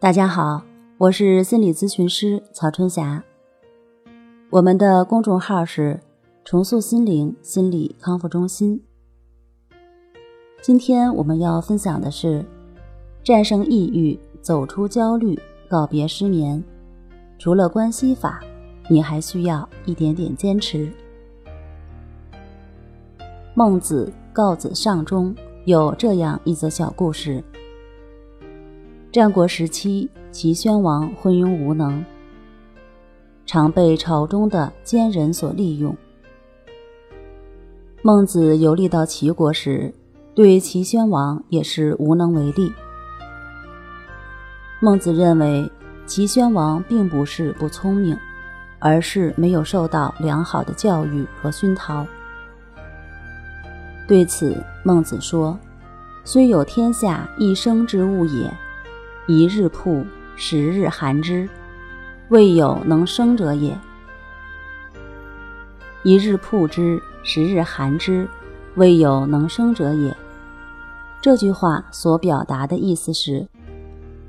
大家好，我是心理咨询师曹春霞。我们的公众号是“重塑心灵心理康复中心”。今天我们要分享的是：战胜抑郁、走出焦虑、告别失眠。除了关系法，你还需要一点点坚持。孟子《告子上》中有这样一则小故事。战国时期，齐宣王昏庸无能，常被朝中的奸人所利用。孟子游历到齐国时，对齐宣王也是无能为力。孟子认为，齐宣王并不是不聪明，而是没有受到良好的教育和熏陶。对此，孟子说：“虽有天下一生之物也。”一日曝，十日寒之，未有能生者也。一日曝之，十日寒之，未有能生者也。这句话所表达的意思是，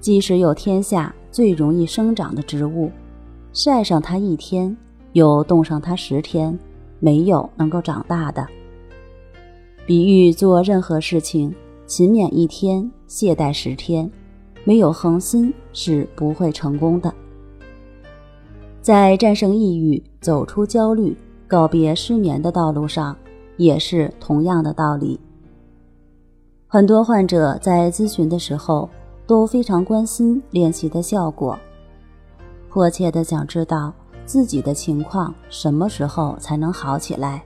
即使有天下最容易生长的植物，晒上它一天，又冻上它十天，没有能够长大的。比喻做任何事情，勤勉一天，懈怠十天。没有恒心是不会成功的。在战胜抑郁、走出焦虑、告别失眠的道路上，也是同样的道理。很多患者在咨询的时候都非常关心练习的效果，迫切的想知道自己的情况什么时候才能好起来。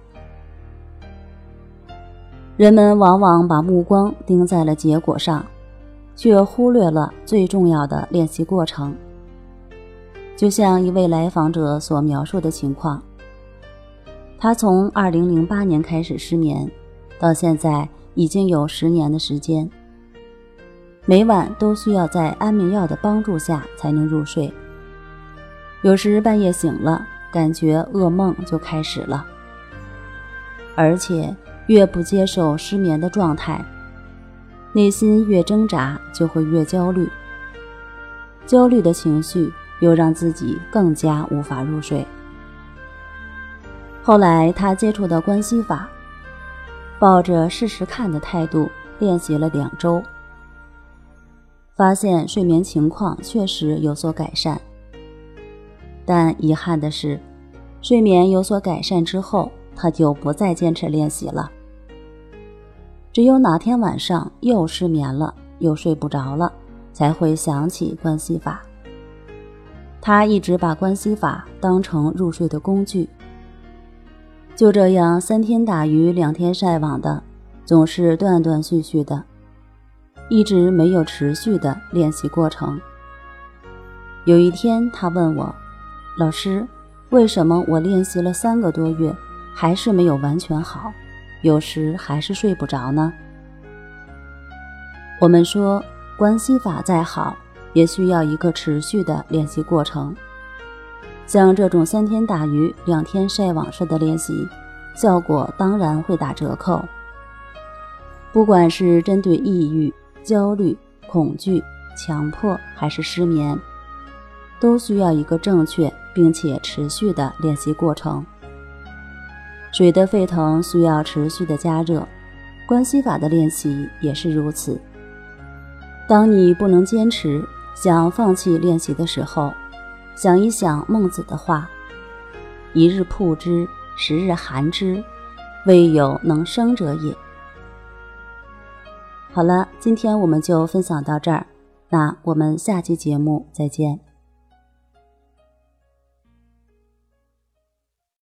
人们往往把目光盯在了结果上。却忽略了最重要的练习过程。就像一位来访者所描述的情况，他从2008年开始失眠，到现在已经有十年的时间，每晚都需要在安眠药的帮助下才能入睡。有时半夜醒了，感觉噩梦就开始了，而且越不接受失眠的状态。内心越挣扎，就会越焦虑。焦虑的情绪又让自己更加无法入睡。后来，他接触到关系法，抱着试试看的态度练习了两周，发现睡眠情况确实有所改善。但遗憾的是，睡眠有所改善之后，他就不再坚持练习了。只有哪天晚上又失眠了，又睡不着了，才会想起关系法。他一直把关系法当成入睡的工具，就这样三天打鱼两天晒网的，总是断断续续的，一直没有持续的练习过程。有一天，他问我：“老师，为什么我练习了三个多月，还是没有完全好？”有时还是睡不着呢。我们说关系法再好，也需要一个持续的练习过程。像这种三天打鱼两天晒网式的练习，效果当然会打折扣。不管是针对抑郁、焦虑、恐惧、强迫，还是失眠，都需要一个正确并且持续的练习过程。水的沸腾需要持续的加热，关系法的练习也是如此。当你不能坚持，想放弃练习的时候，想一想孟子的话：“一日曝之，十日寒之，未有能生者也。”好了，今天我们就分享到这儿，那我们下期节目再见。